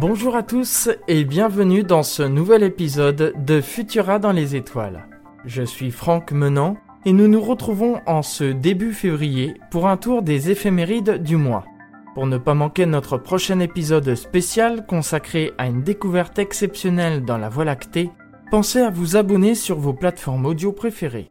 Bonjour à tous et bienvenue dans ce nouvel épisode de Futura dans les étoiles. Je suis Franck Menant et nous nous retrouvons en ce début février pour un tour des éphémérides du mois. Pour ne pas manquer notre prochain épisode spécial consacré à une découverte exceptionnelle dans la Voie lactée, pensez à vous abonner sur vos plateformes audio préférées.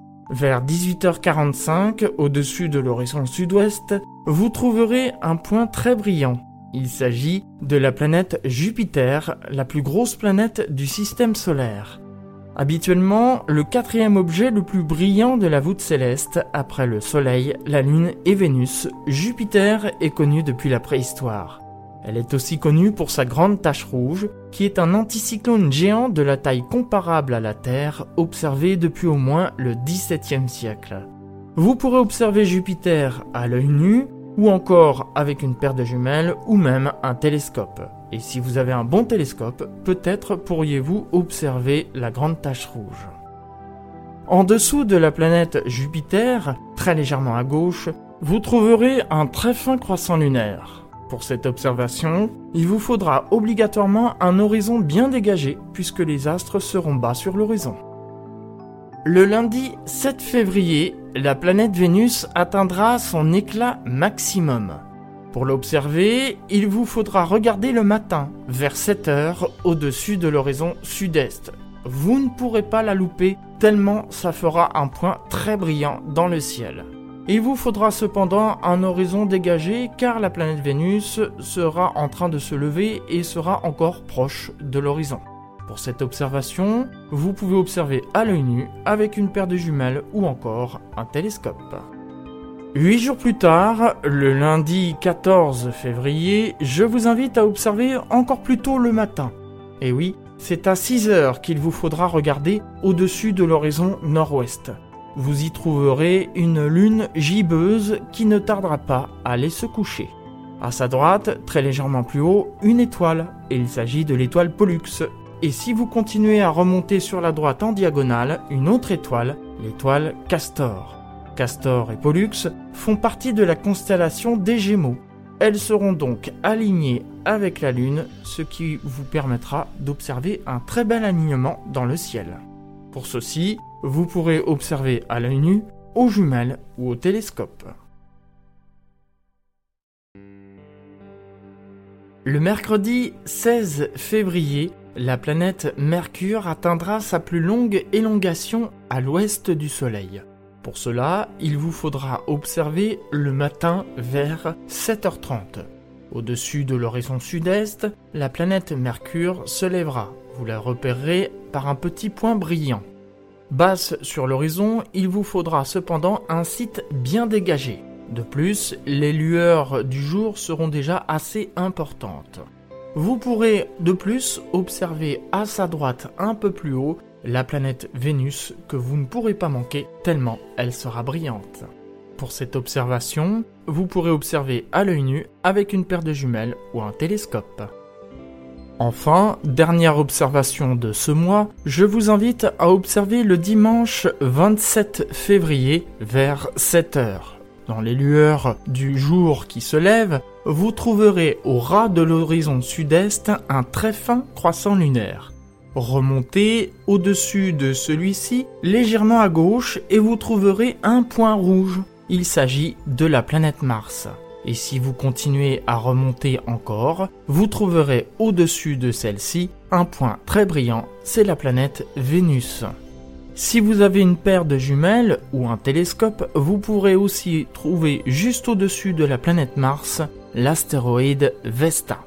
vers 18h45, au-dessus de l'horizon sud-ouest, vous trouverez un point très brillant. Il s'agit de la planète Jupiter, la plus grosse planète du système solaire. Habituellement, le quatrième objet le plus brillant de la voûte céleste, après le Soleil, la Lune et Vénus, Jupiter est connu depuis la préhistoire. Elle est aussi connue pour sa grande tache rouge, qui est un anticyclone géant de la taille comparable à la Terre, observé depuis au moins le XVIIe siècle. Vous pourrez observer Jupiter à l'œil nu, ou encore avec une paire de jumelles, ou même un télescope. Et si vous avez un bon télescope, peut-être pourriez-vous observer la grande tache rouge. En dessous de la planète Jupiter, très légèrement à gauche, vous trouverez un très fin croissant lunaire. Pour cette observation, il vous faudra obligatoirement un horizon bien dégagé puisque les astres seront bas sur l'horizon. Le lundi 7 février, la planète Vénus atteindra son éclat maximum. Pour l'observer, il vous faudra regarder le matin, vers 7 heures, au-dessus de l'horizon sud-est. Vous ne pourrez pas la louper, tellement ça fera un point très brillant dans le ciel. Il vous faudra cependant un horizon dégagé car la planète Vénus sera en train de se lever et sera encore proche de l'horizon. Pour cette observation, vous pouvez observer à l'œil nu avec une paire de jumelles ou encore un télescope. Huit jours plus tard, le lundi 14 février, je vous invite à observer encore plus tôt le matin. Et oui, c'est à 6 heures qu'il vous faudra regarder au-dessus de l'horizon nord-ouest. Vous y trouverez une lune gibbeuse qui ne tardera pas à aller se coucher. À sa droite, très légèrement plus haut, une étoile, et il s'agit de l'étoile Pollux. Et si vous continuez à remonter sur la droite en diagonale, une autre étoile, l'étoile Castor. Castor et Pollux font partie de la constellation des Gémeaux. Elles seront donc alignées avec la Lune, ce qui vous permettra d'observer un très bel alignement dans le ciel. Pour ceci, vous pourrez observer à l'œil nu, aux jumelles ou au télescope. Le mercredi 16 février, la planète Mercure atteindra sa plus longue élongation à l'ouest du Soleil. Pour cela, il vous faudra observer le matin vers 7h30. Au-dessus de l'horizon sud-est, la planète Mercure se lèvera. Vous la repérerez par un petit point brillant. Basse sur l'horizon, il vous faudra cependant un site bien dégagé. De plus, les lueurs du jour seront déjà assez importantes. Vous pourrez de plus observer à sa droite un peu plus haut la planète Vénus que vous ne pourrez pas manquer tellement elle sera brillante. Pour cette observation, vous pourrez observer à l'œil nu avec une paire de jumelles ou un télescope. Enfin, dernière observation de ce mois, je vous invite à observer le dimanche 27 février vers 7h. Dans les lueurs du jour qui se lève, vous trouverez au ras de l'horizon sud-est un très fin croissant lunaire. Remontez au-dessus de celui-ci légèrement à gauche et vous trouverez un point rouge. Il s'agit de la planète Mars. Et si vous continuez à remonter encore, vous trouverez au-dessus de celle-ci un point très brillant, c'est la planète Vénus. Si vous avez une paire de jumelles ou un télescope, vous pourrez aussi trouver juste au-dessus de la planète Mars l'astéroïde Vesta.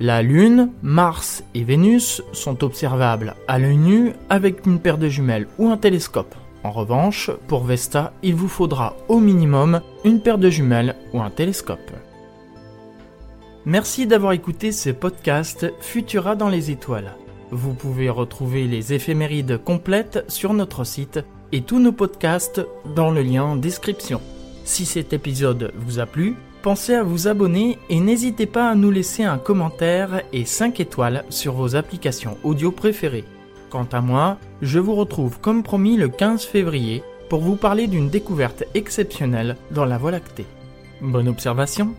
La Lune, Mars et Vénus sont observables à l'œil nu avec une paire de jumelles ou un télescope. En revanche, pour Vesta, il vous faudra au minimum une paire de jumelles ou un télescope. Merci d'avoir écouté ce podcast Futura dans les étoiles. Vous pouvez retrouver les éphémérides complètes sur notre site et tous nos podcasts dans le lien en description. Si cet épisode vous a plu, pensez à vous abonner et n'hésitez pas à nous laisser un commentaire et 5 étoiles sur vos applications audio préférées. Quant à moi, je vous retrouve comme promis le 15 février pour vous parler d'une découverte exceptionnelle dans la Voie lactée. Bonne observation